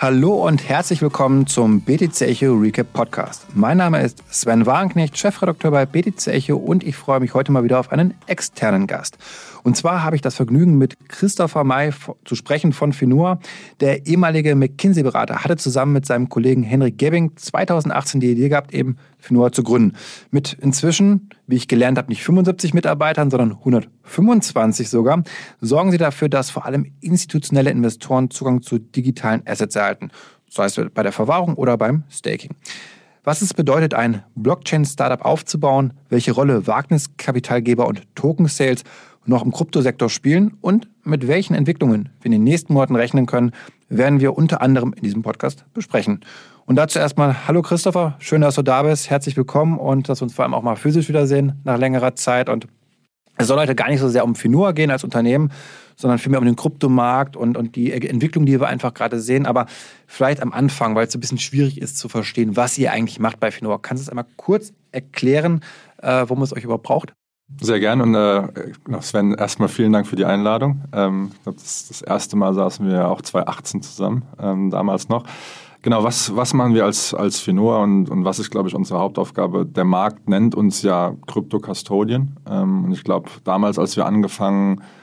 Hallo und herzlich willkommen zum BTC Echo Recap Podcast. Mein Name ist Sven Wagenknecht, Chefredakteur bei BTC Echo und ich freue mich heute mal wieder auf einen externen Gast. Und zwar habe ich das Vergnügen, mit Christopher May zu sprechen von Finua. Der ehemalige McKinsey-Berater hatte zusammen mit seinem Kollegen Henrik Gebbing 2018 die Idee gehabt, eben Finua zu gründen. Mit inzwischen, wie ich gelernt habe, nicht 75 Mitarbeitern, sondern 125 sogar, sorgen sie dafür, dass vor allem institutionelle Investoren Zugang zu digitalen Assets erhalten. Sei es bei der Verwahrung oder beim Staking was es bedeutet, ein Blockchain-Startup aufzubauen, welche Rolle Wagniskapitalgeber und Token-Sales noch im Kryptosektor spielen und mit welchen Entwicklungen wir in den nächsten Monaten rechnen können, werden wir unter anderem in diesem Podcast besprechen. Und dazu erstmal, hallo Christopher, schön, dass du da bist, herzlich willkommen und dass wir uns vor allem auch mal physisch wiedersehen nach längerer Zeit. Und es soll heute gar nicht so sehr um Finua gehen als Unternehmen, sondern vielmehr um den Kryptomarkt und, und die Entwicklung, die wir einfach gerade sehen. Aber vielleicht am Anfang, weil es ein bisschen schwierig ist zu verstehen, was ihr eigentlich macht bei Finua. Kannst du es einmal kurz erklären, äh, warum es euch überhaupt braucht? Sehr gern und äh, Sven, erstmal vielen Dank für die Einladung. Ähm, das, das erste Mal saßen wir auch 2018 zusammen, ähm, damals noch. Genau, was, was machen wir als, als Finor und, und was ist, glaube ich, unsere Hauptaufgabe? Der Markt nennt uns ja Krypto-Custodian. Ähm, und ich glaube, damals, als wir angefangen haben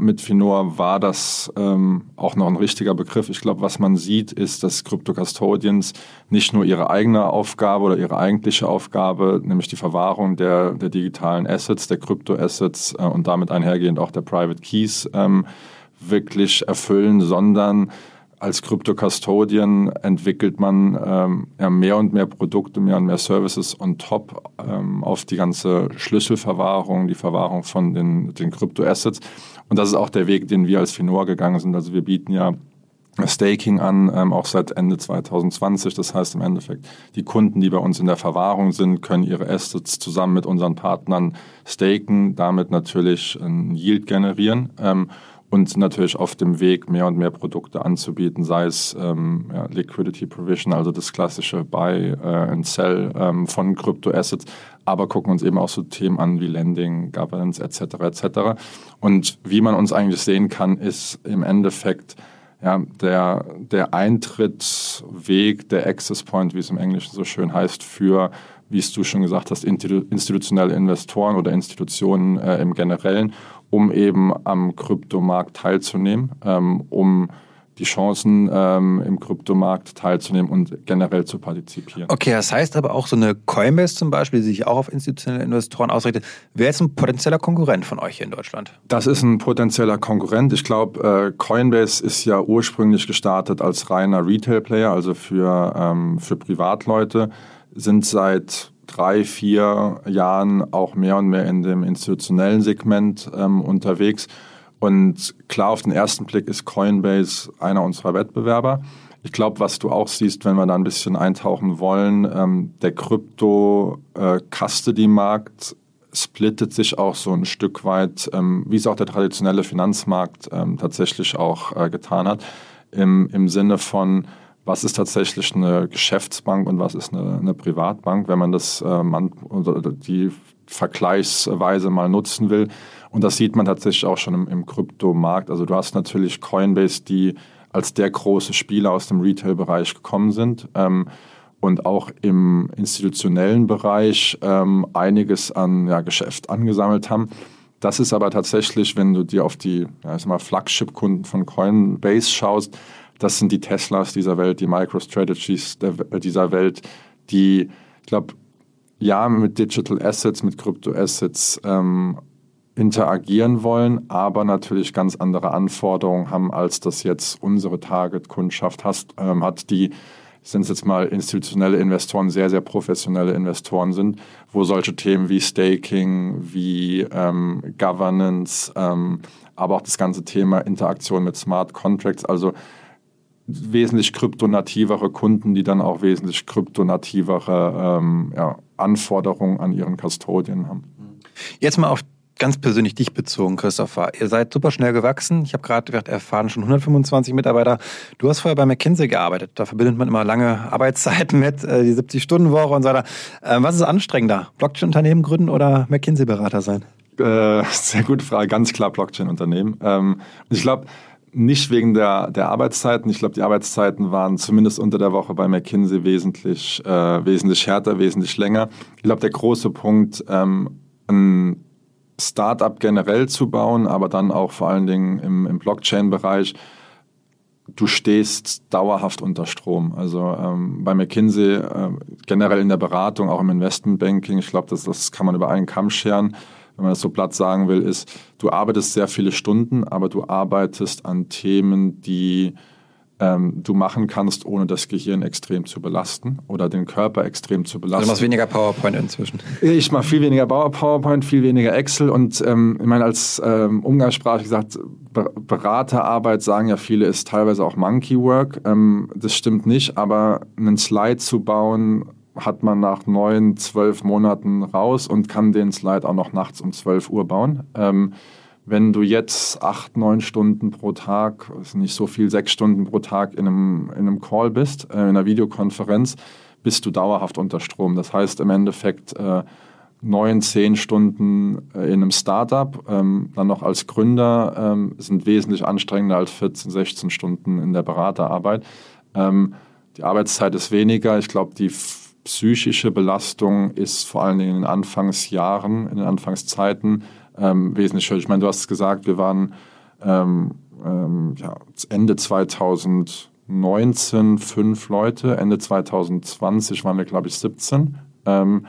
mit Finor, war das ähm, auch noch ein richtiger Begriff. Ich glaube, was man sieht, ist, dass Crypto-Custodians nicht nur ihre eigene Aufgabe oder ihre eigentliche Aufgabe, nämlich die Verwahrung der, der digitalen Assets, der Krypto-Assets äh, und damit einhergehend auch der Private Keys ähm, wirklich erfüllen, sondern als Crypto-Custodian entwickelt man ähm, ja, mehr und mehr Produkte, mehr und mehr Services on top ähm, auf die ganze Schlüsselverwahrung, die Verwahrung von den, den Crypto-Assets. Und das ist auch der Weg, den wir als Finor gegangen sind. Also wir bieten ja Staking an, ähm, auch seit Ende 2020. Das heißt im Endeffekt, die Kunden, die bei uns in der Verwahrung sind, können ihre Assets zusammen mit unseren Partnern staken, damit natürlich ein Yield generieren. Ähm, und natürlich auf dem Weg, mehr und mehr Produkte anzubieten, sei es ähm, ja, Liquidity Provision, also das klassische Buy äh, and Sell ähm, von Kryptoassets, aber gucken uns eben auch so Themen an wie Lending, Governance etc. etc. Und wie man uns eigentlich sehen kann, ist im Endeffekt ja, der, der Eintrittsweg, der Access Point, wie es im Englischen so schön heißt, für wie es du schon gesagt hast, institutionelle Investoren oder Institutionen äh, im Generellen um eben am Kryptomarkt teilzunehmen, ähm, um die Chancen ähm, im Kryptomarkt teilzunehmen und generell zu partizipieren. Okay, das heißt aber auch so eine Coinbase zum Beispiel, die sich auch auf institutionelle Investoren ausrichtet, wäre jetzt ein potenzieller Konkurrent von euch hier in Deutschland? Das ist ein potenzieller Konkurrent. Ich glaube, äh, Coinbase ist ja ursprünglich gestartet als reiner Retail-Player, also für, ähm, für Privatleute, sind seit drei, vier Jahren auch mehr und mehr in dem institutionellen Segment ähm, unterwegs. Und klar, auf den ersten Blick ist Coinbase einer unserer Wettbewerber. Ich glaube, was du auch siehst, wenn wir da ein bisschen eintauchen wollen, ähm, der Krypto-Custody-Markt äh, splittet sich auch so ein Stück weit, ähm, wie es auch der traditionelle Finanzmarkt ähm, tatsächlich auch äh, getan hat, im, im Sinne von, was ist tatsächlich eine Geschäftsbank und was ist eine, eine Privatbank, wenn man das äh, man, die Vergleichsweise mal nutzen will. Und das sieht man tatsächlich auch schon im, im Kryptomarkt. Also du hast natürlich Coinbase, die als der große Spieler aus dem Retail-Bereich gekommen sind ähm, und auch im institutionellen Bereich ähm, einiges an ja, Geschäft angesammelt haben. Das ist aber tatsächlich, wenn du dir auf die ja, Flagship-Kunden von Coinbase schaust, das sind die Teslas dieser Welt, die MicroStrategies der, dieser Welt, die, ich glaube, ja, mit Digital Assets, mit Krypto-Assets ähm, interagieren wollen, aber natürlich ganz andere Anforderungen haben, als das jetzt unsere Target-Kundschaft ähm, hat, die sind es jetzt mal institutionelle Investoren, sehr, sehr professionelle Investoren sind, wo solche Themen wie Staking, wie ähm, Governance, ähm, aber auch das ganze Thema Interaktion mit Smart Contracts, also wesentlich kryptonativere Kunden, die dann auch wesentlich kryptonativere ähm, ja, Anforderungen an ihren Custodian haben. Jetzt mal auf ganz persönlich dich bezogen, Christopher. Ihr seid super schnell gewachsen. Ich habe gerade erfahren, schon 125 Mitarbeiter. Du hast vorher bei McKinsey gearbeitet. Da verbindet man immer lange Arbeitszeiten mit, äh, die 70-Stunden-Woche und so weiter. Ähm, was ist anstrengender? Blockchain-Unternehmen gründen oder McKinsey-Berater sein? Äh, sehr gute Frage. Ganz klar Blockchain-Unternehmen. Ähm, ich glaube, nicht wegen der, der Arbeitszeiten. Ich glaube, die Arbeitszeiten waren zumindest unter der Woche bei McKinsey wesentlich, äh, wesentlich härter, wesentlich länger. Ich glaube, der große Punkt, ähm, ein Startup generell zu bauen, aber dann auch vor allen Dingen im, im Blockchain-Bereich, du stehst dauerhaft unter Strom. Also ähm, bei McKinsey, äh, generell in der Beratung, auch im Investmentbanking, ich glaube, das, das kann man über einen Kamm scheren, wenn man das so platt sagen will, ist, du arbeitest sehr viele Stunden, aber du arbeitest an Themen, die ähm, du machen kannst, ohne das Gehirn extrem zu belasten oder den Körper extrem zu belasten. Also du machst weniger PowerPoint inzwischen. Ich mache viel weniger PowerPoint, viel weniger Excel und ähm, ich meine, als ähm, Umgangssprache gesagt, Beraterarbeit sagen ja viele, ist teilweise auch Monkey Work. Ähm, das stimmt nicht, aber einen Slide zu bauen, hat man nach neun, zwölf Monaten raus und kann den Slide auch noch nachts um zwölf Uhr bauen. Ähm, wenn du jetzt acht, neun Stunden pro Tag, ist nicht so viel, sechs Stunden pro Tag in einem, in einem Call bist, äh, in einer Videokonferenz, bist du dauerhaft unter Strom. Das heißt im Endeffekt äh, neun, zehn Stunden äh, in einem Startup, ähm, dann noch als Gründer, ähm, sind wesentlich anstrengender als 14, 16 Stunden in der Beraterarbeit. Ähm, die Arbeitszeit ist weniger. Ich glaube, die psychische Belastung ist vor allen Dingen in den Anfangsjahren, in den Anfangszeiten ähm, wesentlich höher. Ich meine, du hast es gesagt, wir waren ähm, ähm, ja, Ende 2019 fünf Leute, Ende 2020 waren wir, glaube ich, 17. Ähm,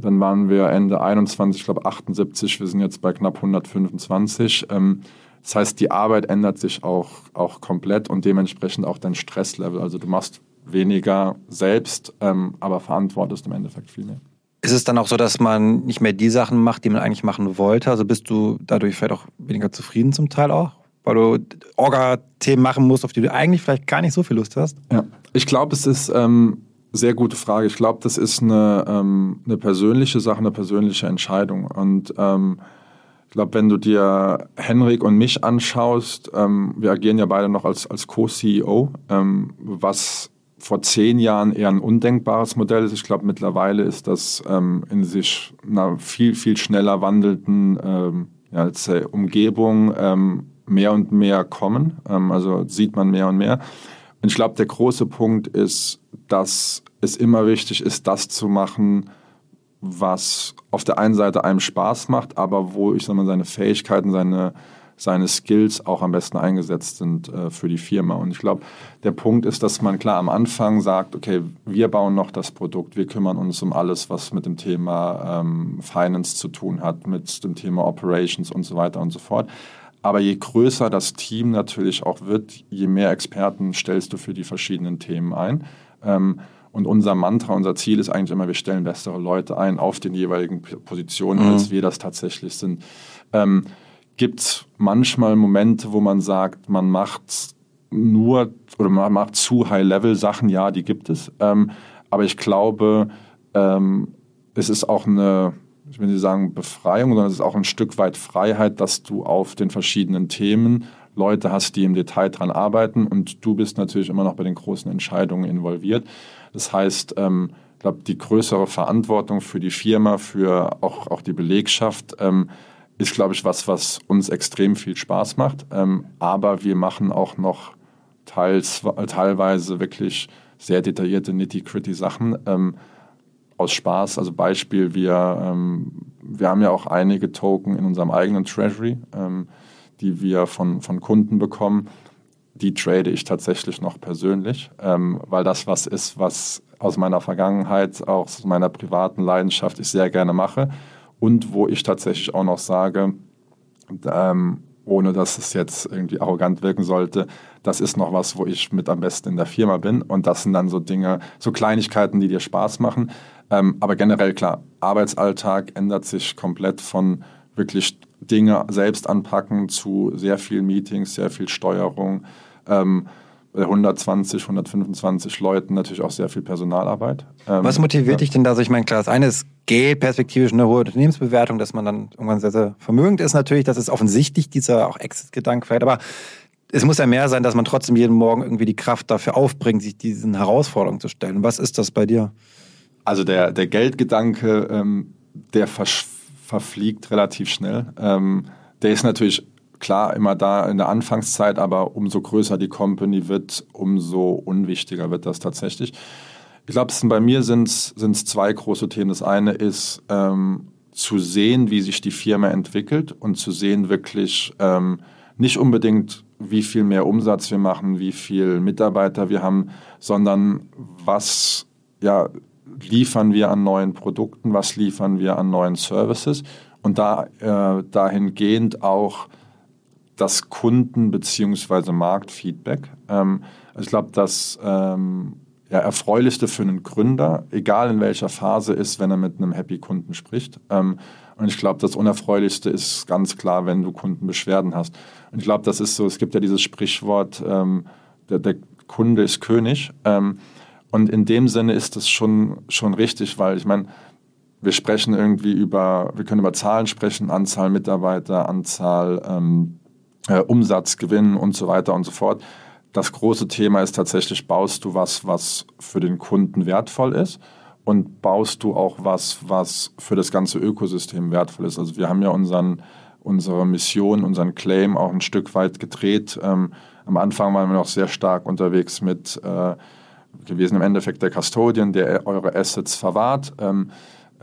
dann waren wir Ende 21, ich glaube 78, wir sind jetzt bei knapp 125. Ähm, das heißt, die Arbeit ändert sich auch, auch komplett und dementsprechend auch dein Stresslevel. Also du machst weniger selbst, ähm, aber verantwortest im Endeffekt viel mehr. Ist es dann auch so, dass man nicht mehr die Sachen macht, die man eigentlich machen wollte? Also bist du dadurch vielleicht auch weniger zufrieden zum Teil auch? Weil du Orga-Themen machen musst, auf die du eigentlich vielleicht gar nicht so viel Lust hast? Ja, ich glaube, es ist ähm, sehr gute Frage. Ich glaube, das ist eine, ähm, eine persönliche Sache, eine persönliche Entscheidung. Und ähm, ich glaube, wenn du dir Henrik und mich anschaust, ähm, wir agieren ja beide noch als, als Co-CEO, ähm, was vor zehn Jahren eher ein undenkbares Modell ist. Ich glaube, mittlerweile ist das ähm, in sich einer viel, viel schneller wandelnden ähm, ja, Umgebung ähm, mehr und mehr kommen. Ähm, also sieht man mehr und mehr. Und ich glaube, der große Punkt ist, dass es immer wichtig ist, das zu machen, was auf der einen Seite einem Spaß macht, aber wo ich sag mal, seine Fähigkeiten, seine seine Skills auch am besten eingesetzt sind äh, für die Firma. Und ich glaube, der Punkt ist, dass man klar am Anfang sagt, okay, wir bauen noch das Produkt, wir kümmern uns um alles, was mit dem Thema ähm, Finance zu tun hat, mit dem Thema Operations und so weiter und so fort. Aber je größer das Team natürlich auch wird, je mehr Experten stellst du für die verschiedenen Themen ein. Ähm, und unser Mantra, unser Ziel ist eigentlich immer, wir stellen bessere Leute ein auf den jeweiligen Positionen, mhm. als wir das tatsächlich sind. Ähm, gibt es manchmal Momente, wo man sagt, man macht nur oder man macht zu High-Level-Sachen. Ja, die gibt es. Ähm, aber ich glaube, ähm, es ist auch eine, ich will nicht sagen Befreiung, sondern es ist auch ein Stück weit Freiheit, dass du auf den verschiedenen Themen Leute hast, die im Detail dran arbeiten und du bist natürlich immer noch bei den großen Entscheidungen involviert. Das heißt, ähm, ich glaube, die größere Verantwortung für die Firma, für auch, auch die Belegschaft, ähm, ist, glaube ich, was, was uns extrem viel Spaß macht. Ähm, aber wir machen auch noch teils, teilweise wirklich sehr detaillierte, nitty-gritty Sachen ähm, aus Spaß. Also Beispiel, wir, ähm, wir haben ja auch einige Token in unserem eigenen Treasury, ähm, die wir von, von Kunden bekommen. Die trade ich tatsächlich noch persönlich, ähm, weil das was ist, was aus meiner Vergangenheit, auch aus meiner privaten Leidenschaft ich sehr gerne mache und wo ich tatsächlich auch noch sage, ähm, ohne dass es jetzt irgendwie arrogant wirken sollte, das ist noch was, wo ich mit am besten in der Firma bin. Und das sind dann so Dinge, so Kleinigkeiten, die dir Spaß machen. Ähm, aber generell klar, Arbeitsalltag ändert sich komplett von wirklich Dinge selbst anpacken zu sehr viel Meetings, sehr viel Steuerung. Ähm, 120, 125 Leuten natürlich auch sehr viel Personalarbeit. Ähm, Was motiviert ja. dich denn da? Also ich meine, klar, das eine ist Geld, perspektivisch eine hohe Unternehmensbewertung, dass man dann irgendwann sehr, sehr vermögend ist natürlich. Das ist offensichtlich dieser auch Exit-Gedanke vielleicht. Aber es muss ja mehr sein, dass man trotzdem jeden Morgen irgendwie die Kraft dafür aufbringt, sich diesen Herausforderungen zu stellen. Was ist das bei dir? Also der, der Geldgedanke, ähm, der verfliegt relativ schnell. Ähm, der ist natürlich klar immer da in der Anfangszeit, aber umso größer die Company wird, umso unwichtiger wird das tatsächlich. Ich glaube, bei mir sind es zwei große Themen. Das eine ist ähm, zu sehen, wie sich die Firma entwickelt und zu sehen wirklich ähm, nicht unbedingt, wie viel mehr Umsatz wir machen, wie viel Mitarbeiter wir haben, sondern was ja, liefern wir an neuen Produkten, was liefern wir an neuen Services und da äh, dahingehend auch das Kunden- bzw. Marktfeedback. Ähm, ich glaube, das ähm, ja, Erfreulichste für einen Gründer, egal in welcher Phase ist, wenn er mit einem Happy-Kunden spricht. Ähm, und ich glaube, das Unerfreulichste ist ganz klar, wenn du Kundenbeschwerden hast. Und ich glaube, das ist so, es gibt ja dieses Sprichwort, ähm, der, der, Kunde ist König. Ähm, und in dem Sinne ist das schon, schon richtig, weil ich meine, wir sprechen irgendwie über, wir können über Zahlen sprechen, Anzahl Mitarbeiter, Anzahl ähm, äh, Umsatz, Gewinn und so weiter und so fort. Das große Thema ist tatsächlich, baust du was, was für den Kunden wertvoll ist und baust du auch was, was für das ganze Ökosystem wertvoll ist. Also wir haben ja unseren, unsere Mission, unseren Claim auch ein Stück weit gedreht. Ähm, am Anfang waren wir noch sehr stark unterwegs mit äh, gewesen im Endeffekt der Custodian, der eure Assets verwahrt. Ähm,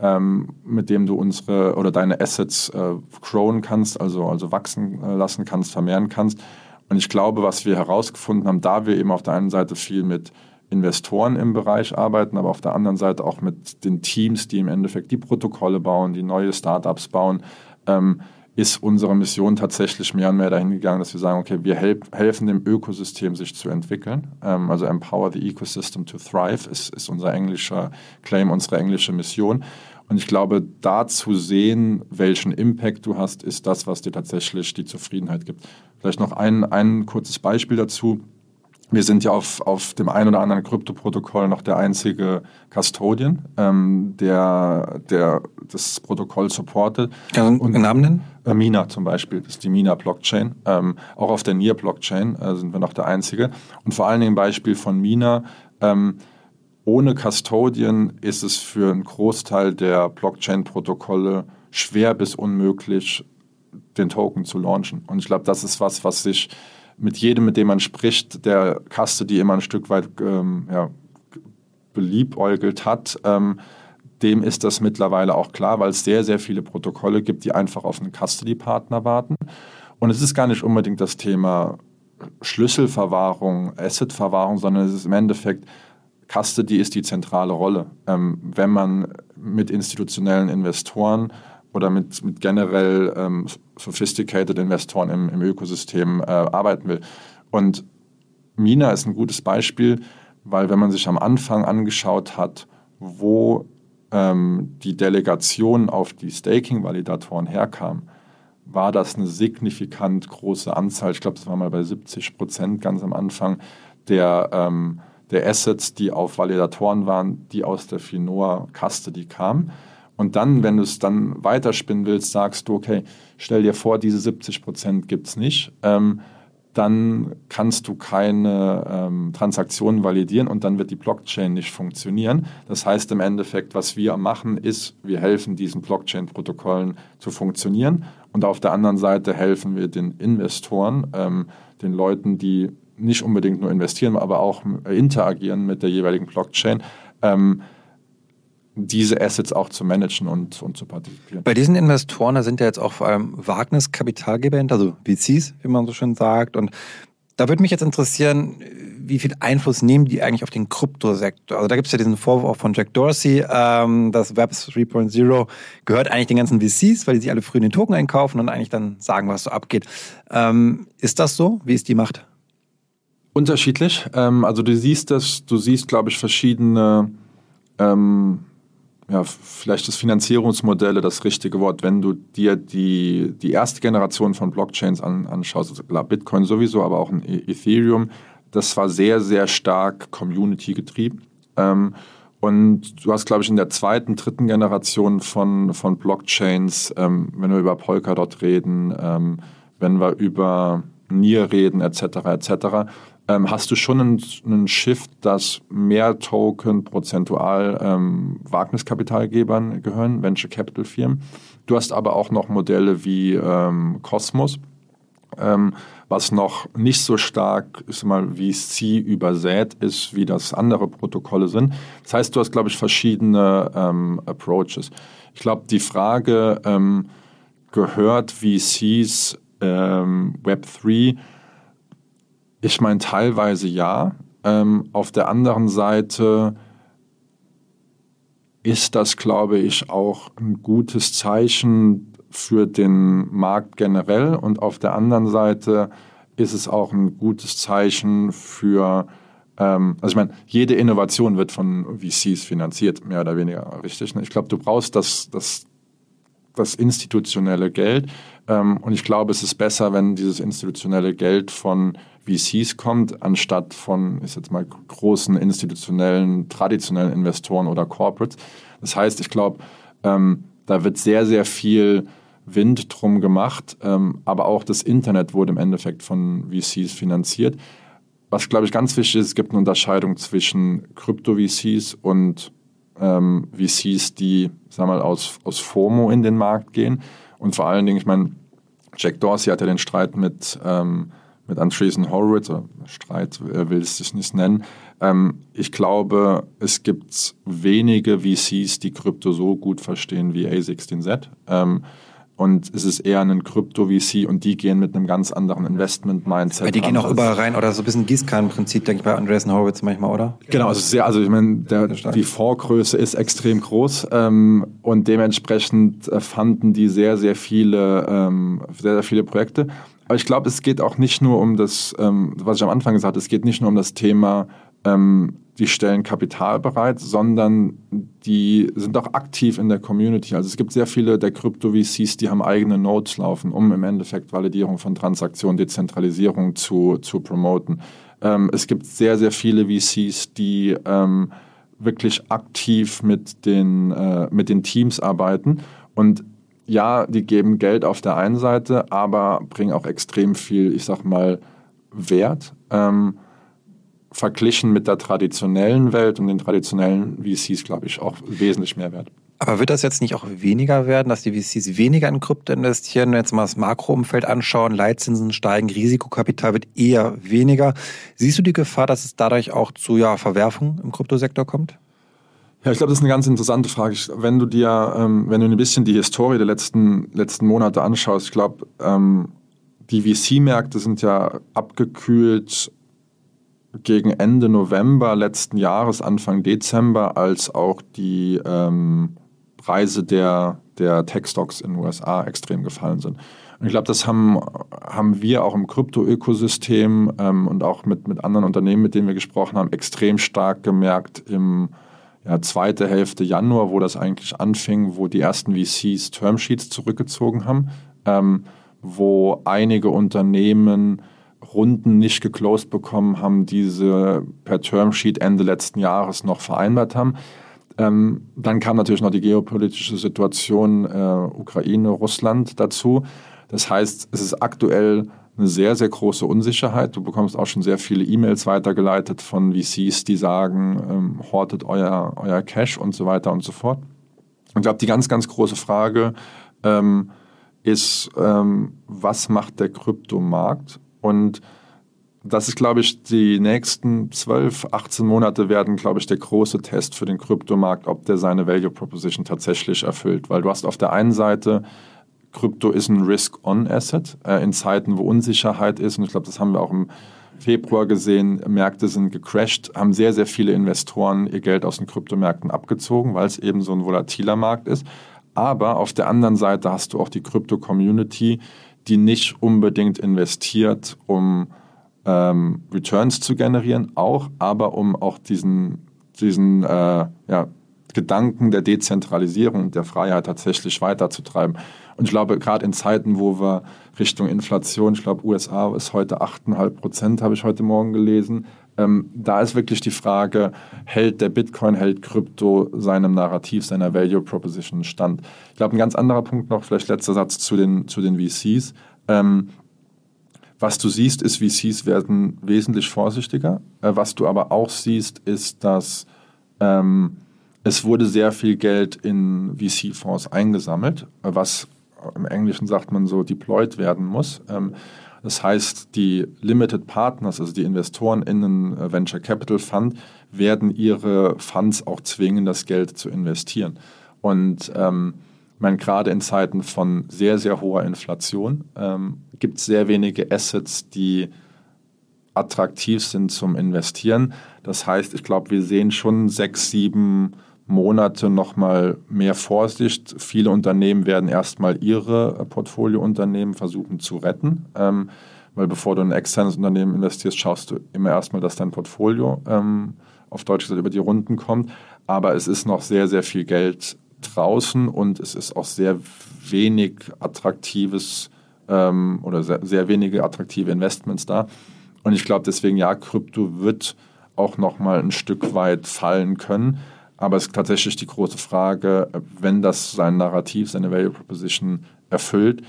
ähm, mit dem du unsere oder deine Assets äh, growen kannst, also, also wachsen äh, lassen kannst, vermehren kannst. Und ich glaube, was wir herausgefunden haben, da wir eben auf der einen Seite viel mit Investoren im Bereich arbeiten, aber auf der anderen Seite auch mit den Teams, die im Endeffekt die Protokolle bauen, die neue Startups bauen, ähm, ist unsere Mission tatsächlich mehr und mehr dahin gegangen, dass wir sagen, okay, wir help, helfen dem Ökosystem sich zu entwickeln. Ähm, also Empower the Ecosystem to Thrive ist, ist unser englischer Claim, unsere englische Mission. Und ich glaube, da zu sehen, welchen Impact du hast, ist das, was dir tatsächlich die Zufriedenheit gibt. Vielleicht noch ein, ein kurzes Beispiel dazu. Wir sind ja auf, auf dem einen oder anderen Krypto-Protokoll noch der einzige Custodian, ähm, der, der das Protokoll supportet. Kannst du einen Namen nennen? Mina zum Beispiel, das ist die Mina-Blockchain. Ähm, auch auf der NIR-Blockchain äh, sind wir noch der einzige. Und vor allen Dingen Beispiel von Mina. Ähm, ohne Custodian ist es für einen Großteil der Blockchain-Protokolle schwer bis unmöglich, den Token zu launchen. Und ich glaube, das ist was, was sich mit jedem, mit dem man spricht, der Custody immer ein Stück weit ähm, ja, beliebäugelt hat, ähm, dem ist das mittlerweile auch klar, weil es sehr, sehr viele Protokolle gibt, die einfach auf einen Custody-Partner warten. Und es ist gar nicht unbedingt das Thema Schlüsselverwahrung, Assetverwahrung, sondern es ist im Endeffekt, Custody ist die zentrale Rolle. Ähm, wenn man mit institutionellen Investoren oder mit, mit generell ähm, sophisticated Investoren im, im Ökosystem äh, arbeiten will. Und Mina ist ein gutes Beispiel, weil wenn man sich am Anfang angeschaut hat, wo ähm, die Delegation auf die Staking-Validatoren herkam, war das eine signifikant große Anzahl. Ich glaube, es war mal bei 70 Prozent ganz am Anfang der, ähm, der Assets, die auf Validatoren waren, die aus der Finoa Custody kamen. Und dann, wenn du es dann weiterspinnen willst, sagst du, okay, stell dir vor, diese 70 Prozent gibt es nicht. Ähm, dann kannst du keine ähm, Transaktionen validieren und dann wird die Blockchain nicht funktionieren. Das heißt im Endeffekt, was wir machen, ist, wir helfen diesen Blockchain-Protokollen zu funktionieren und auf der anderen Seite helfen wir den Investoren, ähm, den Leuten, die nicht unbedingt nur investieren, aber auch interagieren mit der jeweiligen Blockchain, ähm, diese Assets auch zu managen und, und zu partizipieren. Bei diesen Investoren, da sind ja jetzt auch vor allem Wagniskapitalgeber hinter, also VCs, wie man so schön sagt. Und da würde mich jetzt interessieren, wie viel Einfluss nehmen die eigentlich auf den Kryptosektor? Also da gibt es ja diesen Vorwurf von Jack Dorsey, ähm, das Web 3.0 gehört eigentlich den ganzen VCs, weil die sich alle früh in den Token einkaufen und eigentlich dann sagen, was so abgeht. Ähm, ist das so? Wie ist die Macht? Unterschiedlich. Ähm, also du siehst das, du siehst, glaube ich, verschiedene ähm, ja, vielleicht ist Finanzierungsmodelle das richtige Wort, wenn du dir die, die erste Generation von Blockchains an, anschaust, also Bitcoin sowieso, aber auch ein e-, Ethereum, das war sehr, sehr stark Community getrieben. Ähm, und du hast, glaube ich, in der zweiten, dritten Generation von, von Blockchains, ähm, wenn wir über Polkadot reden, ähm, wenn wir über Nier reden, etc., etc., ähm, hast du schon einen, einen, Shift, dass mehr Token prozentual ähm, Wagniskapitalgebern gehören, Venture Capital Firmen. Du hast aber auch noch Modelle wie ähm, Cosmos ähm, was noch nicht so stark ist mal VC übersät ist, wie das andere Protokolle sind. Das heißt, du hast, glaube ich, verschiedene ähm, Approaches. Ich glaube, die Frage, ähm, gehört VCs ähm, Web3? Ich meine, teilweise ja. Ähm, auf der anderen Seite ist das, glaube ich, auch ein gutes Zeichen für den Markt generell und auf der anderen Seite ist es auch ein gutes Zeichen für, ähm, also ich meine, jede Innovation wird von VCs finanziert, mehr oder weniger, richtig? Ich glaube, du brauchst das, das, das institutionelle Geld und ich glaube, es ist besser, wenn dieses institutionelle Geld von VCs kommt, anstatt von, ich jetzt mal, großen institutionellen, traditionellen Investoren oder Corporates. Das heißt, ich glaube, ähm, da wird sehr, sehr viel Wind drum gemacht, ähm, aber auch das Internet wurde im Endeffekt von VCs finanziert. Was, glaube ich, ganz wichtig ist, es gibt eine Unterscheidung zwischen Krypto-VCs und ähm, VCs, die, sagen wir mal, aus, aus FOMO in den Markt gehen. Und vor allen Dingen, ich meine, Jack Dorsey hat ja den Streit mit, ähm, mit Andreessen Horowitz, oder Streit er will es nicht nennen. Ähm, ich glaube, es gibt wenige VCs, die Krypto so gut verstehen wie A16Z. Ähm, und es ist eher ein Krypto-VC und die gehen mit einem ganz anderen Investment-Mindset. Weil die gehen auch überall rein oder so ein bisschen Gießkannenprinzip, denke ich, bei Andreessen Horowitz manchmal, oder? Genau, also sehr, also ich meine, der, die Vorgröße ist extrem groß ähm, und dementsprechend äh, fanden die sehr, sehr viele, ähm, sehr, sehr viele Projekte. Aber ich glaube, es geht auch nicht nur um das, ähm, was ich am Anfang gesagt habe, es geht nicht nur um das Thema ähm, die stellen Kapital bereit, sondern die sind auch aktiv in der Community. Also es gibt sehr viele der Krypto-VCs, die haben eigene Nodes laufen, um im Endeffekt Validierung von Transaktionen, Dezentralisierung zu, zu promoten. Ähm, es gibt sehr, sehr viele VCs, die ähm, wirklich aktiv mit den, äh, mit den Teams arbeiten und ja, die geben Geld auf der einen Seite, aber bringen auch extrem viel, ich sag mal, Wert. Ähm, verglichen mit der traditionellen Welt und den traditionellen VCs, glaube ich, auch wesentlich mehr wert. Aber wird das jetzt nicht auch weniger werden, dass die VCs weniger in Krypto investieren? Wenn wir jetzt mal das Makroumfeld anschauen, Leitzinsen steigen, Risikokapital wird eher weniger. Siehst du die Gefahr, dass es dadurch auch zu ja, Verwerfungen im Kryptosektor kommt? Ja, ich glaube, das ist eine ganz interessante Frage. Wenn du dir, ähm, wenn du ein bisschen die Historie der letzten, letzten Monate anschaust, ich glaube, ähm, die VC-Märkte sind ja abgekühlt gegen Ende November letzten Jahres, Anfang Dezember, als auch die ähm, Preise der, der Tech-Stocks in den USA extrem gefallen sind. Und ich glaube, das haben, haben wir auch im Krypto-Ökosystem ähm, und auch mit, mit anderen Unternehmen, mit denen wir gesprochen haben, extrem stark gemerkt im ja, zweite Hälfte Januar, wo das eigentlich anfing, wo die ersten VCs Termsheets zurückgezogen haben, ähm, wo einige Unternehmen Runden nicht geclosed bekommen haben, diese per Termsheet Ende letzten Jahres noch vereinbart haben. Ähm, dann kam natürlich noch die geopolitische Situation äh, Ukraine, Russland dazu. Das heißt, es ist aktuell eine sehr, sehr große Unsicherheit. Du bekommst auch schon sehr viele E-Mails weitergeleitet von VCs, die sagen, ähm, hortet euer, euer Cash und so weiter und so fort. Und ich glaube, die ganz, ganz große Frage ähm, ist, ähm, was macht der Kryptomarkt? Und das ist, glaube ich, die nächsten 12, 18 Monate werden, glaube ich, der große Test für den Kryptomarkt, ob der seine Value Proposition tatsächlich erfüllt. Weil du hast auf der einen Seite, Krypto ist ein Risk-on-Asset äh, in Zeiten, wo Unsicherheit ist. Und ich glaube, das haben wir auch im Februar gesehen. Märkte sind gecrashed, haben sehr, sehr viele Investoren ihr Geld aus den Kryptomärkten abgezogen, weil es eben so ein volatiler Markt ist. Aber auf der anderen Seite hast du auch die Krypto-Community, die nicht unbedingt investiert, um ähm, Returns zu generieren, auch, aber um auch diesen, diesen äh, ja, Gedanken der Dezentralisierung und der Freiheit tatsächlich weiterzutreiben. Und ich glaube, gerade in Zeiten, wo wir Richtung Inflation, ich glaube, USA ist heute 8,5 Prozent, habe ich heute Morgen gelesen, ähm, da ist wirklich die Frage, hält der Bitcoin, hält Krypto seinem Narrativ, seiner Value Proposition stand? Ich glaube, ein ganz anderer Punkt noch, vielleicht letzter Satz zu den, zu den VCs. Ähm, was du siehst, ist, VCs werden wesentlich vorsichtiger. Äh, was du aber auch siehst, ist, dass ähm, es wurde sehr viel Geld in VC-Fonds eingesammelt, was im Englischen sagt man so deployed werden muss. Ähm, Das heißt, die Limited Partners, also die Investoren in einen äh, Venture Capital Fund, werden ihre Funds auch zwingen, das Geld zu investieren. Und ähm, meine, gerade in Zeiten von sehr, sehr hoher Inflation ähm, gibt es sehr wenige Assets, die attraktiv sind zum Investieren. Das heißt, ich glaube, wir sehen schon sechs, sieben Monate nochmal mehr Vorsicht. Viele Unternehmen werden erstmal ihre Portfoliounternehmen versuchen zu retten. Ähm, weil bevor du in ein externes Unternehmen investierst, schaust du immer erstmal, dass dein Portfolio ähm, auf Deutsch gesagt über die Runden kommt. Aber es ist noch sehr, sehr viel Geld draußen und es ist auch sehr wenig attraktives ähm, oder sehr, sehr wenige attraktive Investments da. Und ich glaube deswegen, ja, Krypto wird auch noch mal ein Stück weit fallen können. Aber es ist tatsächlich die große Frage, wenn das sein Narrativ, seine Value Proposition erfüllt,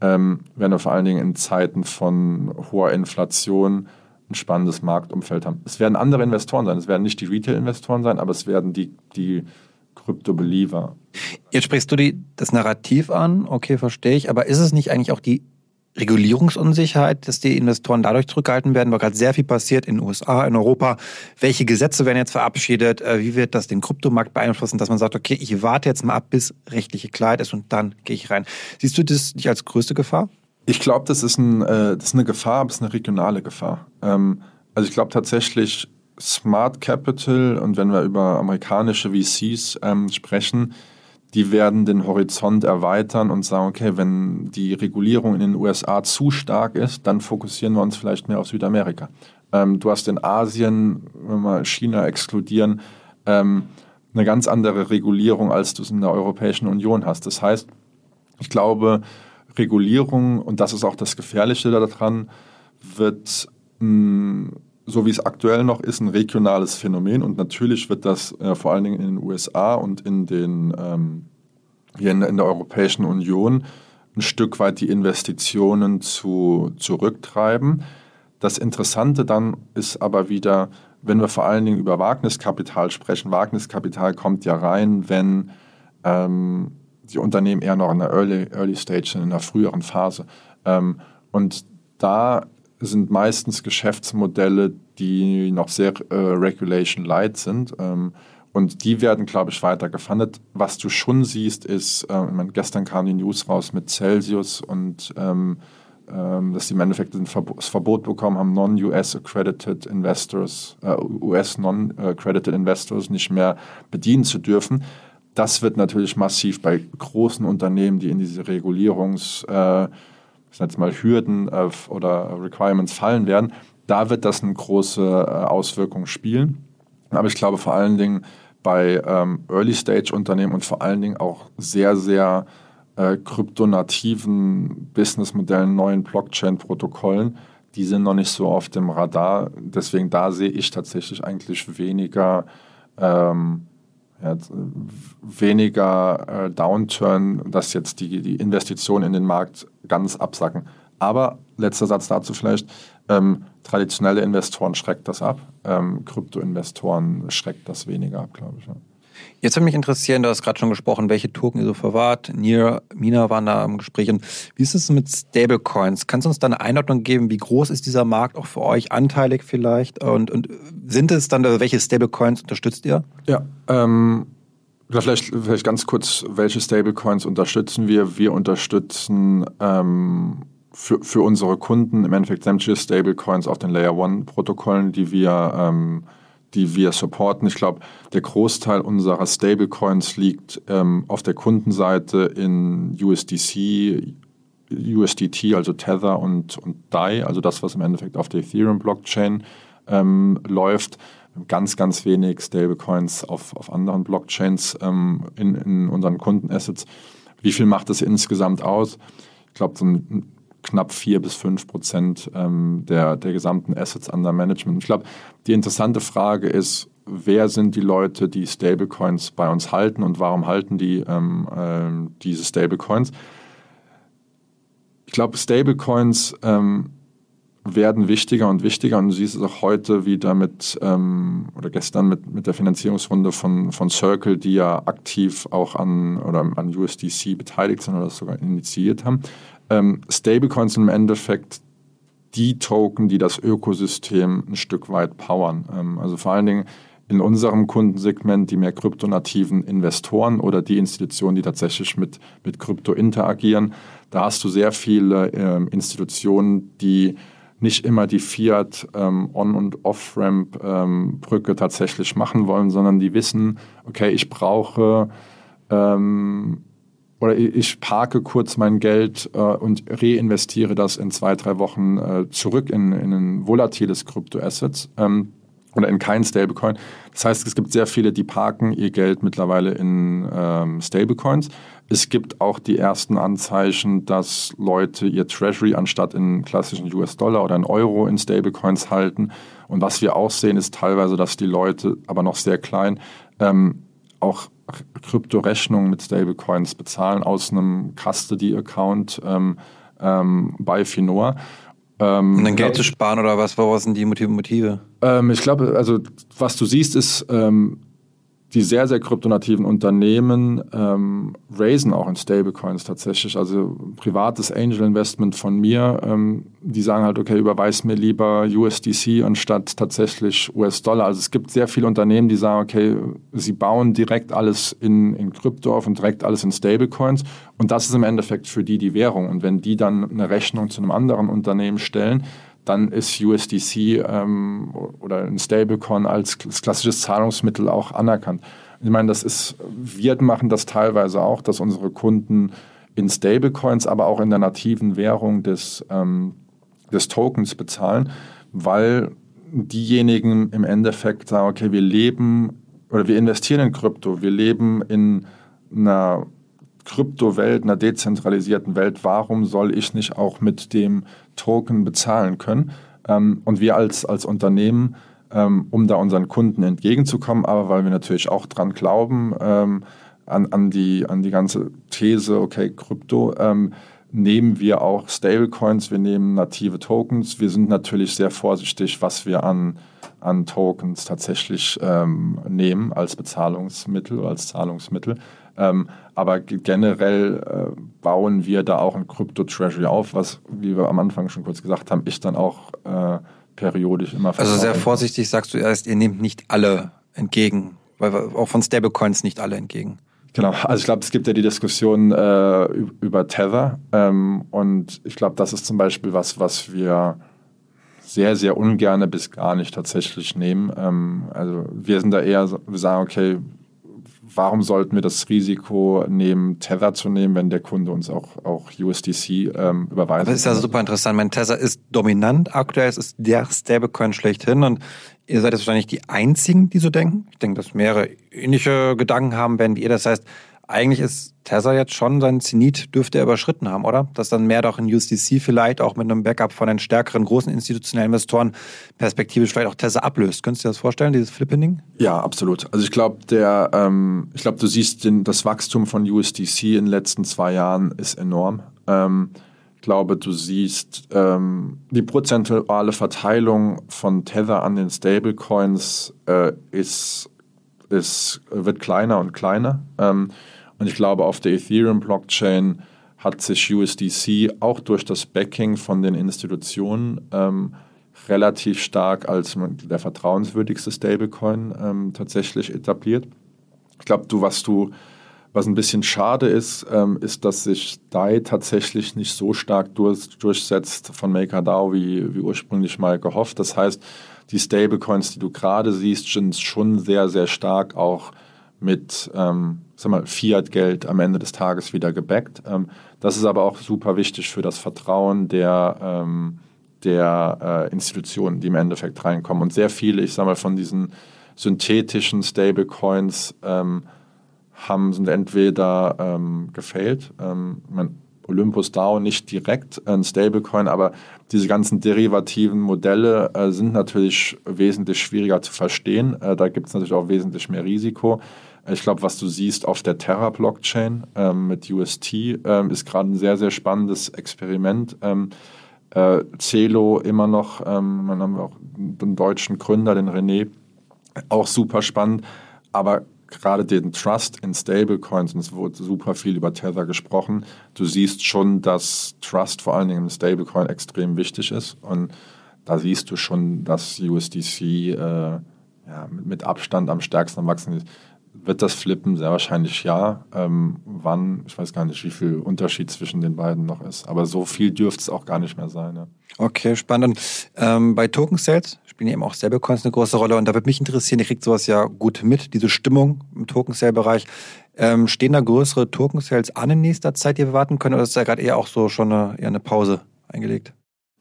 ähm, werden wir vor allen Dingen in Zeiten von hoher Inflation ein spannendes Marktumfeld haben. Es werden andere Investoren sein, es werden nicht die Retail-Investoren sein, aber es werden die, die Krypto-Believer. Jetzt sprichst du die, das Narrativ an, okay, verstehe ich, aber ist es nicht eigentlich auch die Regulierungsunsicherheit, dass die Investoren dadurch zurückgehalten werden, weil gerade sehr viel passiert in den USA, in Europa. Welche Gesetze werden jetzt verabschiedet? Äh, wie wird das den Kryptomarkt beeinflussen, dass man sagt, okay, ich warte jetzt mal ab, bis rechtliche Klarheit ist und dann gehe ich rein. Siehst du das nicht als größte Gefahr? Ich glaube, das, ist äh, das ist eine Gefahr, aber es ist eine regionale Gefahr. Ähm, also ich glaube tatsächlich, Smart Capital und wenn wir über amerikanische VCs ähm, sprechen, die werden den Horizont erweitern und sagen, okay, wenn die Regulierung in den USA zu stark ist, dann fokussieren wir uns vielleicht mehr auf Südamerika. Ähm, du hast in Asien, wenn wir China exkludieren, ähm, eine ganz andere Regulierung, als du es in der Europäischen Union hast. Das heißt, ich glaube, Regulierung, und das ist auch das Gefährliche daran, wird mh, so wie es aktuell noch ist, ein regionales Phänomen und natürlich wird das äh, vor allen Dingen in den USA und in den, ähm, hier in, in, der Europäischen Union ein Stück weit die Investitionen zu, zurücktreiben. Das Interessante dann ist aber wieder, wenn wir vor allen Dingen über Wagniskapital sprechen, Wagniskapital kommt ja rein, wenn ähm, die Unternehmen eher noch in der Early, Early Stage sind, in der früheren Phase. Ähm, und da sind meistens Geschäftsmodelle, die noch sehr äh, Regulation light sind. Ähm, und die werden, glaube ich, weiter gefundet. Was du schon siehst, ist, äh, ich meine, gestern kam die News raus mit Celsius und ähm, ähm, dass die im Endeffekt das Verbot bekommen haben, non-US accredited Investors, äh, US non-accredited Investors nicht mehr bedienen zu dürfen. Das wird natürlich massiv bei großen Unternehmen, die in diese Regulierungs- äh, ich sage jetzt mal, Hürden äh, oder Requirements fallen werden, da wird das eine große äh, Auswirkung spielen. Aber ich glaube vor allen Dingen bei ähm, Early-Stage-Unternehmen und vor allen Dingen auch sehr, sehr äh, kryptonativen Businessmodellen, neuen Blockchain-Protokollen, die sind noch nicht so auf dem Radar. Deswegen da sehe ich tatsächlich eigentlich weniger ähm, ja, weniger äh, Downturn, dass jetzt die, die Investitionen in den Markt ganz absacken. Aber letzter Satz dazu vielleicht, ähm, traditionelle Investoren schreckt das ab, ähm, Krypto-Investoren schreckt das weniger ab, glaube ich. Ja. Jetzt würde mich interessieren, du hast gerade schon gesprochen, welche Token ihr so verwahrt. Nier, Mina waren da im Gespräch. Und wie ist es mit Stablecoins? Kannst du uns da eine Einordnung geben? Wie groß ist dieser Markt auch für euch? Anteilig vielleicht? Und, und sind es dann, also welche Stablecoins unterstützt ihr? Ja, ähm, vielleicht, vielleicht ganz kurz, welche Stablecoins unterstützen wir? Wir unterstützen ähm, für, für unsere Kunden im Endeffekt sämtliche Stablecoins auf den Layer One Protokollen, die wir ähm, die wir supporten. Ich glaube, der Großteil unserer Stablecoins liegt ähm, auf der Kundenseite in USDC, USDT, also Tether und, und DAI, also das, was im Endeffekt auf der Ethereum-Blockchain ähm, läuft. Ganz, ganz wenig Stablecoins auf, auf anderen Blockchains ähm, in, in unseren Kundenassets. Wie viel macht das insgesamt aus? Ich glaube, so ein knapp 4 bis 5 Prozent ähm, der, der gesamten Assets under Management. Ich glaube, die interessante Frage ist, wer sind die Leute, die Stablecoins bei uns halten und warum halten die ähm, äh, diese Stablecoins? Ich glaube, Stablecoins ähm, werden wichtiger und wichtiger und du siehst es auch heute wieder mit ähm, oder gestern mit, mit der Finanzierungsrunde von, von Circle, die ja aktiv auch an oder an USDC beteiligt sind oder das sogar initiiert haben ähm, Stablecoins im Endeffekt die Token, die das Ökosystem ein Stück weit powern. Ähm, also vor allen Dingen in unserem Kundensegment die mehr kryptonativen Investoren oder die Institutionen, die tatsächlich mit, mit Krypto interagieren. Da hast du sehr viele äh, Institutionen, die nicht immer die Fiat ähm, On- und Off-Ramp-Brücke ähm, tatsächlich machen wollen, sondern die wissen, okay, ich brauche ähm, oder ich parke kurz mein Geld äh, und reinvestiere das in zwei, drei Wochen äh, zurück in, in ein volatiles Kryptoassets ähm, oder in kein Stablecoin. Das heißt, es gibt sehr viele, die parken ihr Geld mittlerweile in ähm, Stablecoins. Es gibt auch die ersten Anzeichen, dass Leute ihr Treasury anstatt in klassischen US-Dollar oder in Euro in Stablecoins halten. Und was wir auch sehen, ist teilweise, dass die Leute, aber noch sehr klein, ähm, auch Kryptorechnungen mit Stablecoins bezahlen aus einem Custody-Account ähm, ähm, bei Finoa. Ähm, um dann Geld zu sparen oder was? Was sind die Motive? Ähm, ich glaube, also was du siehst, ist ähm, die sehr, sehr kryptonativen Unternehmen ähm, raisen auch in Stablecoins tatsächlich. Also privates Angel Investment von mir, ähm, die sagen halt, okay, überweis mir lieber USDC anstatt tatsächlich US-Dollar. Also es gibt sehr viele Unternehmen, die sagen, okay, sie bauen direkt alles in, in Krypto auf und direkt alles in Stablecoins. Und das ist im Endeffekt für die die Währung. Und wenn die dann eine Rechnung zu einem anderen Unternehmen stellen, dann ist USDC ähm, oder ein Stablecoin als klassisches Zahlungsmittel auch anerkannt. Ich meine, das ist, wir machen das teilweise auch, dass unsere Kunden in Stablecoins, aber auch in der nativen Währung des, ähm, des Tokens bezahlen, weil diejenigen im Endeffekt sagen, okay, wir leben oder wir investieren in Krypto, wir leben in einer Kryptowelt, einer dezentralisierten Welt, warum soll ich nicht auch mit dem Token bezahlen können? Ähm, und wir als, als Unternehmen, ähm, um da unseren Kunden entgegenzukommen, aber weil wir natürlich auch dran glauben, ähm, an, an, die, an die ganze These, okay, Krypto, ähm, nehmen wir auch Stablecoins, wir nehmen native Tokens. Wir sind natürlich sehr vorsichtig, was wir an, an Tokens tatsächlich ähm, nehmen als Bezahlungsmittel als Zahlungsmittel. Ähm, aber generell äh, bauen wir da auch ein Crypto-Treasury auf, was, wie wir am Anfang schon kurz gesagt haben, ich dann auch äh, periodisch immer Also sehr vorsichtig sagst du erst, ihr nehmt nicht alle entgegen, weil auch von Stablecoins nicht alle entgegen. Genau, also ich glaube, es gibt ja die Diskussion äh, über Tether ähm, und ich glaube, das ist zum Beispiel was, was wir sehr, sehr ungerne bis gar nicht tatsächlich nehmen. Ähm, also wir sind da eher, wir sagen, okay, warum sollten wir das Risiko nehmen, Tether zu nehmen, wenn der Kunde uns auch, auch USDC ähm, überweist? Das ist ja super interessant. Mein Tether ist dominant aktuell. Es ist der Stablecoin schlechthin und ihr seid jetzt wahrscheinlich die Einzigen, die so denken. Ich denke, dass mehrere ähnliche Gedanken haben werden wie ihr. Das heißt, eigentlich ist Tesla jetzt schon sein Zenit dürfte er überschritten haben, oder? Dass dann mehr doch in USDC vielleicht auch mit einem Backup von den stärkeren großen institutionellen Investoren perspektivisch vielleicht auch Tesla ablöst. Könntest du dir das vorstellen, dieses Flippending? Ja, absolut. Also ich glaube, ähm, ich glaube, du siehst den, das Wachstum von USDC in den letzten zwei Jahren ist enorm. Ähm, ich glaube, du siehst ähm, die prozentuale Verteilung von Tether an den Stablecoins äh, ist, ist, wird kleiner und kleiner. Ähm, und ich glaube, auf der Ethereum-Blockchain hat sich USDC auch durch das Backing von den Institutionen ähm, relativ stark als der vertrauenswürdigste Stablecoin ähm, tatsächlich etabliert. Ich glaube, du, was du, was ein bisschen schade ist, ähm, ist, dass sich DAI tatsächlich nicht so stark durch, durchsetzt von MakerDAO wie, wie ursprünglich mal gehofft. Das heißt, die Stablecoins, die du gerade siehst, sind schon sehr, sehr stark auch mit ähm, sag mal, Fiat-Geld am Ende des Tages wieder gebackt. Ähm, das ist aber auch super wichtig für das Vertrauen der, ähm, der äh, Institutionen, die im Endeffekt reinkommen. Und sehr viele, ich sage mal, von diesen synthetischen Stablecoins ähm, haben, sind entweder ähm, gefailt. Ähm, mein Olympus DAO nicht direkt ein Stablecoin, aber diese ganzen derivativen Modelle äh, sind natürlich wesentlich schwieriger zu verstehen. Äh, da gibt es natürlich auch wesentlich mehr Risiko. Ich glaube, was du siehst auf der Terra-Blockchain ähm, mit UST ähm, ist gerade ein sehr, sehr spannendes Experiment. Ähm, äh, Celo immer noch, ähm, dann haben wir auch den deutschen Gründer, den René, auch super spannend. Aber gerade den Trust in Stablecoins, und es wurde super viel über Tether gesprochen, du siehst schon, dass Trust vor allen Dingen im Stablecoin extrem wichtig ist. Und da siehst du schon, dass USDC äh, ja, mit Abstand am stärksten am Wachsen ist. Wird das flippen? Sehr wahrscheinlich ja. Ähm, wann? Ich weiß gar nicht, wie viel Unterschied zwischen den beiden noch ist. Aber so viel dürfte es auch gar nicht mehr sein. Ja. Okay, spannend. Ähm, bei Token Sales spielen eben auch Stablecoins eine große Rolle. Und da würde mich interessieren, ihr kriegt sowas ja gut mit, diese Stimmung im Token Sale-Bereich. Ähm, stehen da größere Token Sales an in nächster Zeit, die wir warten können? Oder ist da gerade eher auch so schon eine, eher eine Pause eingelegt?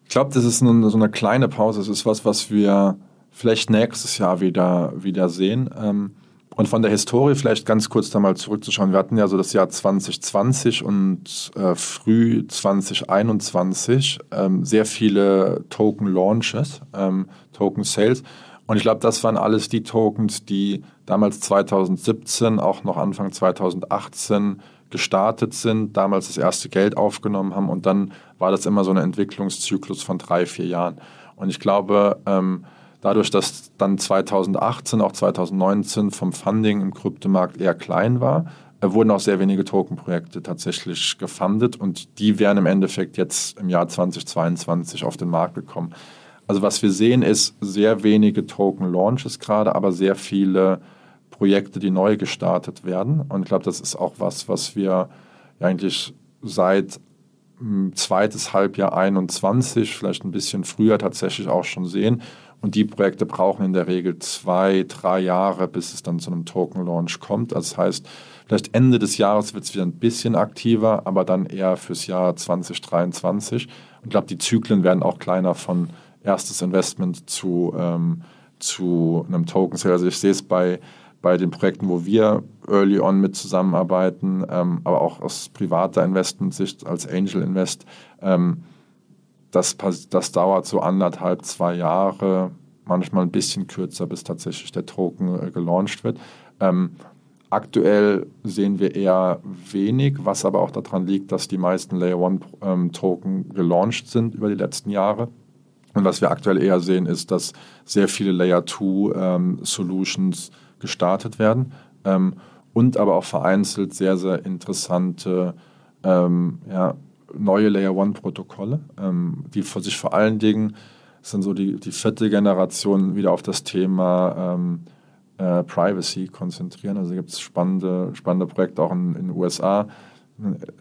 Ich glaube, das ist eine, so eine kleine Pause. Es ist was, was wir vielleicht nächstes Jahr wieder, wieder sehen. Ähm, und von der Historie vielleicht ganz kurz da mal zurückzuschauen. Wir hatten ja so das Jahr 2020 und äh, früh 2021 ähm, sehr viele Token-Launches, ähm, Token-Sales. Und ich glaube, das waren alles die Tokens, die damals 2017, auch noch Anfang 2018 gestartet sind, damals das erste Geld aufgenommen haben und dann war das immer so ein Entwicklungszyklus von drei, vier Jahren. Und ich glaube, ähm, Dadurch, dass dann 2018, auch 2019 vom Funding im Kryptomarkt eher klein war, äh, wurden auch sehr wenige Token-Projekte tatsächlich gefundet und die wären im Endeffekt jetzt im Jahr 2022 auf den Markt gekommen. Also was wir sehen, ist sehr wenige Token-Launches gerade, aber sehr viele Projekte, die neu gestartet werden. Und ich glaube, das ist auch was, was wir eigentlich seit hm, zweites Halbjahr 21, vielleicht ein bisschen früher tatsächlich auch schon sehen. Und die Projekte brauchen in der Regel zwei, drei Jahre, bis es dann zu einem Token-Launch kommt. Also das heißt, vielleicht Ende des Jahres wird es wieder ein bisschen aktiver, aber dann eher fürs Jahr 2023. Und ich glaube, die Zyklen werden auch kleiner von erstes Investment zu, ähm, zu einem Token-Sale. Also ich sehe es bei, bei den Projekten, wo wir early on mit zusammenarbeiten, ähm, aber auch aus privater Investmentsicht als Angel Invest. Ähm, das, das dauert so anderthalb, zwei Jahre, manchmal ein bisschen kürzer, bis tatsächlich der Token äh, gelauncht wird. Ähm, aktuell sehen wir eher wenig, was aber auch daran liegt, dass die meisten Layer One ähm, Token gelauncht sind über die letzten Jahre. Und was wir aktuell eher sehen, ist, dass sehr viele Layer 2 ähm, Solutions gestartet werden ähm, und aber auch vereinzelt sehr, sehr interessante ähm, ja, neue Layer One Protokolle, ähm, die für sich vor allen Dingen sind so die, die vierte Generation wieder auf das Thema ähm, äh, Privacy konzentrieren. Also gibt es spannende, spannende Projekte auch in den USA.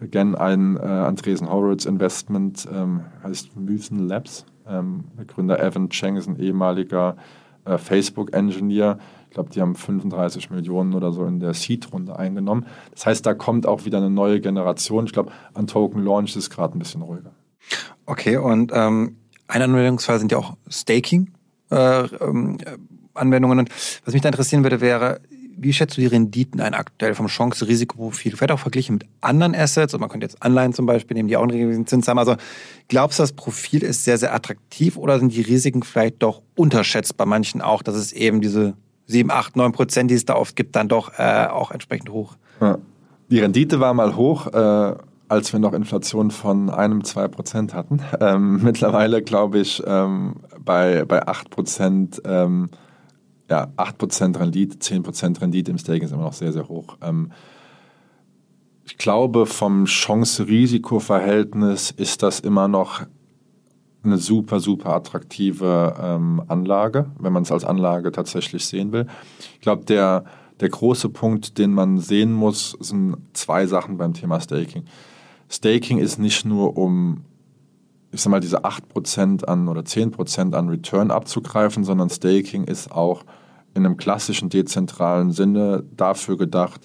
Again, ein äh, Andresen Horowitz Investment ähm, heißt Mythen Labs. Ähm, der Gründer Evan Cheng ist ein ehemaliger äh, Facebook-Engineer, ich glaube, die haben 35 Millionen oder so in der Seed-Runde eingenommen. Das heißt, da kommt auch wieder eine neue Generation. Ich glaube, an Token Launch ist gerade ein bisschen ruhiger. Okay, und ähm, ein Anwendungsfall sind ja auch Staking. Äh, ähm. Was mich da interessieren würde, wäre, wie schätzt du die Renditen ein aktuell vom Chance-Risikoprofil? Vielleicht auch verglichen mit anderen Assets. Und man könnte jetzt Anleihen zum Beispiel nehmen, die auch einen regelmäßigen Zins haben. Also glaubst du, das Profil ist sehr, sehr attraktiv oder sind die Risiken vielleicht doch unterschätzt bei manchen auch, dass es eben diese 7, 8, 9 Prozent, die es da oft gibt, dann doch äh, auch entsprechend hoch. Die Rendite war mal hoch, äh, als wir noch Inflation von einem, zwei Prozent hatten. Ähm, mittlerweile glaube ich ähm, bei, bei 8 Prozent, ähm, ja, 8 Prozent Rendite, 10 Prozent Rendite im Staking ist immer noch sehr, sehr hoch. Ähm, ich glaube, vom Chance-Risiko-Verhältnis ist das immer noch eine super, super attraktive ähm, Anlage, wenn man es als Anlage tatsächlich sehen will. Ich glaube, der, der große Punkt, den man sehen muss, sind zwei Sachen beim Thema Staking. Staking ist nicht nur um, ich sag mal, diese 8% an oder 10% an Return abzugreifen, sondern Staking ist auch in einem klassischen dezentralen Sinne dafür gedacht,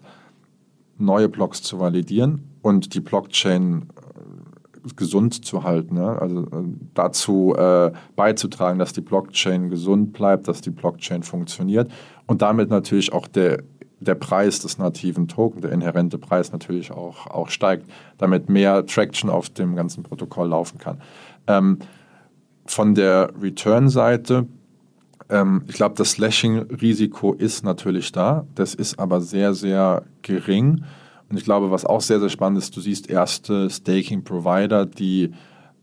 neue Blocks zu validieren und die Blockchain gesund zu halten. Ja? Also äh, dazu äh, beizutragen, dass die Blockchain gesund bleibt, dass die Blockchain funktioniert und damit natürlich auch der, der Preis des nativen Tokens, der inhärente Preis natürlich auch, auch steigt, damit mehr Traction auf dem ganzen Protokoll laufen kann. Ähm, von der Return-Seite ähm, ich glaube, das Slashing-Risiko ist natürlich da. Das ist aber sehr, sehr gering. Und ich glaube, was auch sehr, sehr spannend ist, du siehst erste Staking-Provider, die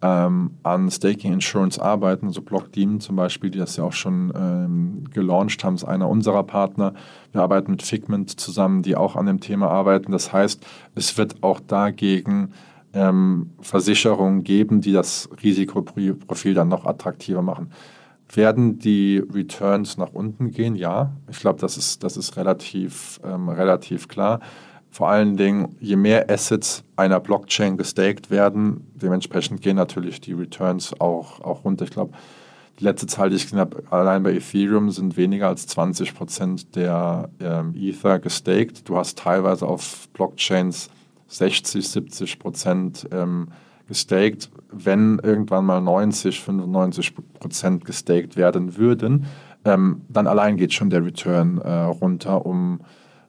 ähm, an Staking Insurance arbeiten, also Blockdaemon zum Beispiel, die das ja auch schon ähm, gelauncht haben, ist einer unserer Partner. Wir arbeiten mit Figment zusammen, die auch an dem Thema arbeiten. Das heißt, es wird auch dagegen ähm, Versicherungen geben, die das Risikoprofil dann noch attraktiver machen. Werden die Returns nach unten gehen? Ja, ich glaube, das ist, das ist relativ, ähm, relativ klar. Vor allen Dingen, je mehr Assets einer Blockchain gestaked werden, dementsprechend gehen natürlich die Returns auch, auch runter. Ich glaube, die letzte Zahl, die ich gesehen habe, allein bei Ethereum sind weniger als 20 Prozent der ähm, Ether gestaked. Du hast teilweise auf Blockchains 60, 70 Prozent ähm, gestaked. Wenn irgendwann mal 90, 95 Prozent gestaked werden würden, ähm, dann allein geht schon der Return äh, runter um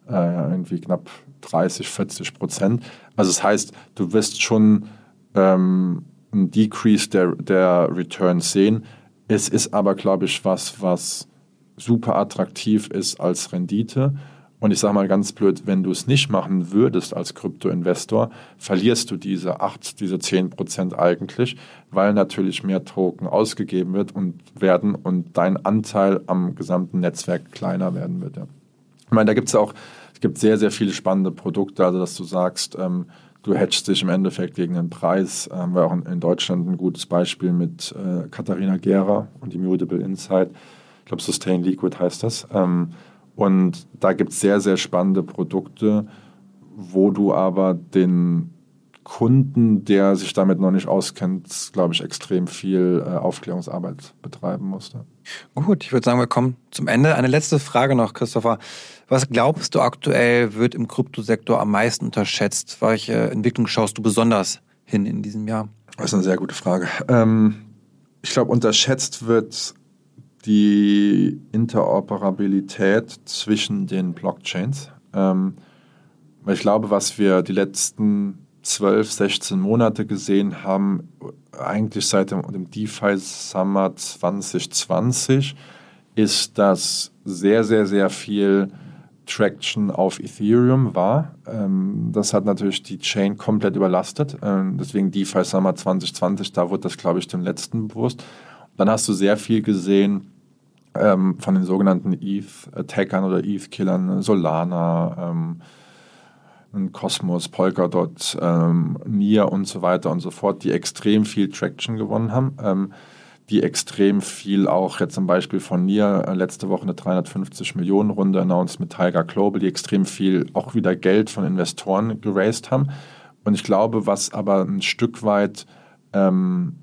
äh, irgendwie knapp 30, 40 Prozent. Also das heißt, du wirst schon ähm, einen Decrease der, der Returns sehen. Es ist aber, glaube ich, was, was super attraktiv ist als Rendite. Und ich sage mal ganz blöd, wenn du es nicht machen würdest als Krypto-Investor, verlierst du diese 8, diese 10 Prozent eigentlich, weil natürlich mehr Token ausgegeben wird und werden und dein Anteil am gesamten Netzwerk kleiner werden wird. Ja. Ich meine, da gibt es auch es gibt sehr, sehr viele spannende Produkte, also dass du sagst, ähm, du hedgst dich im Endeffekt gegen den Preis. Ähm, haben wir auch in, in, Deutschland ein gutes Beispiel mit äh, Katharina Gera und Immutable Insight. Ich glaube, Sustain Liquid heißt das. Ähm, und da gibt es sehr, sehr spannende Produkte, wo du aber den Kunden, der sich damit noch nicht auskennt, glaube ich, extrem viel äh, Aufklärungsarbeit betreiben musste. Gut, ich würde sagen, wir kommen zum Ende. Eine letzte Frage noch, Christopher. Was glaubst du aktuell wird im Kryptosektor am meisten unterschätzt? Welche Entwicklung schaust du besonders hin in diesem Jahr? Das ist eine sehr gute Frage. Ähm, ich glaube, unterschätzt wird die Interoperabilität zwischen den Blockchains. Ähm, weil ich glaube, was wir die letzten 12, 16 Monate gesehen haben, eigentlich seit dem, dem DeFi Summer 2020, ist, dass sehr, sehr, sehr viel Traction auf Ethereum war. Ähm, das hat natürlich die Chain komplett überlastet. Ähm, deswegen DeFi Summer 2020, da wurde das, glaube ich, dem letzten bewusst. Dann hast du sehr viel gesehen ähm, von den sogenannten ETH-Attackern oder ETH-Killern, Solana, ähm, Cosmos, Polkadot, ähm, Nier und so weiter und so fort, die extrem viel Traction gewonnen haben, ähm, die extrem viel auch jetzt zum Beispiel von Nier äh, letzte Woche eine 350 Millionen Runde announced mit Tiger Global, die extrem viel auch wieder Geld von Investoren geraced haben. Und ich glaube, was aber ein Stück weit ähm,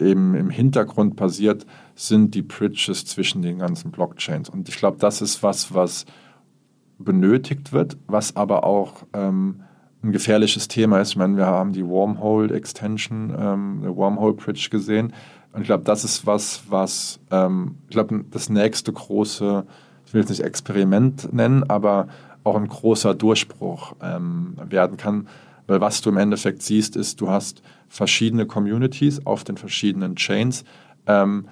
eben im Hintergrund passiert, sind die Bridges zwischen den ganzen Blockchains. Und ich glaube, das ist was, was benötigt wird, was aber auch ähm, ein gefährliches Thema ist. Ich meine, wir haben die Wormhole Extension, ähm, der Wormhole Bridge gesehen. Und ich glaube, das ist was, was, ähm, ich glaube, das nächste große, ich will es nicht Experiment nennen, aber auch ein großer Durchbruch ähm, werden kann. Weil was du im Endeffekt siehst, ist, du hast verschiedene Communities auf den verschiedenen Chains. Ähm,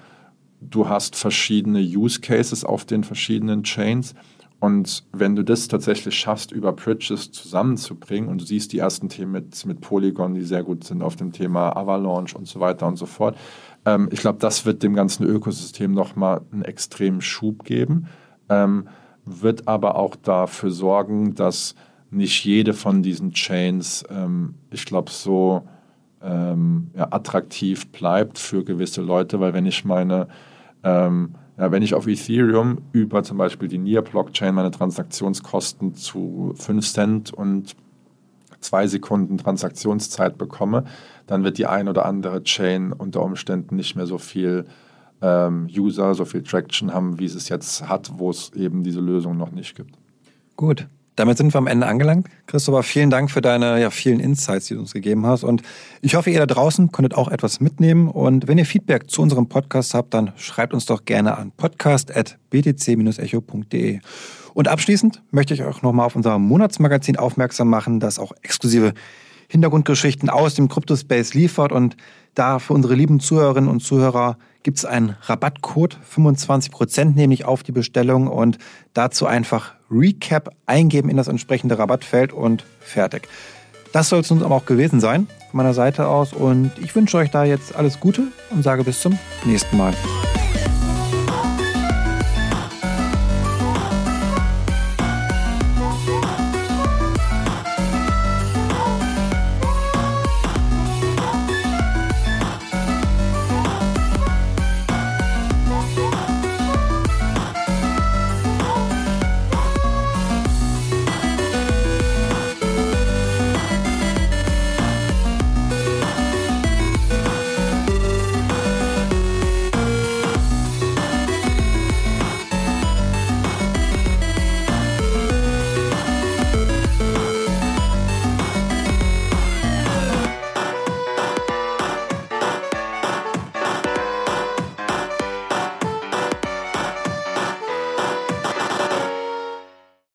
du hast verschiedene Use Cases auf den verschiedenen Chains und wenn du das tatsächlich schaffst, über Bridges zusammenzubringen und du siehst die ersten Themen mit, mit Polygon, die sehr gut sind auf dem Thema Avalanche und so weiter und so fort, ähm, ich glaube, das wird dem ganzen Ökosystem nochmal einen extremen Schub geben, ähm, wird aber auch dafür sorgen, dass nicht jede von diesen Chains, ähm, ich glaube, so ähm, ja, attraktiv bleibt für gewisse Leute, weil wenn ich meine, ähm, ja, wenn ich auf Ethereum über zum Beispiel die NIR-Blockchain meine Transaktionskosten zu 5 Cent und 2 Sekunden Transaktionszeit bekomme, dann wird die ein oder andere Chain unter Umständen nicht mehr so viel ähm, User, so viel Traction haben, wie es es jetzt hat, wo es eben diese Lösung noch nicht gibt. Gut, damit sind wir am Ende angelangt. Christopher, vielen Dank für deine ja, vielen Insights, die du uns gegeben hast. Und ich hoffe, ihr da draußen konntet auch etwas mitnehmen. Und wenn ihr Feedback zu unserem Podcast habt, dann schreibt uns doch gerne an podcast.btc-echo.de. Und abschließend möchte ich euch nochmal auf unser Monatsmagazin aufmerksam machen, das auch exklusive Hintergrundgeschichten aus dem Crypto-Space liefert. Und da für unsere lieben Zuhörerinnen und Zuhörer gibt es einen Rabattcode, 25% nämlich auf die Bestellung und dazu einfach Recap eingeben in das entsprechende Rabattfeld und fertig. Das soll es uns aber auch gewesen sein von meiner Seite aus und ich wünsche euch da jetzt alles Gute und sage bis zum nächsten Mal.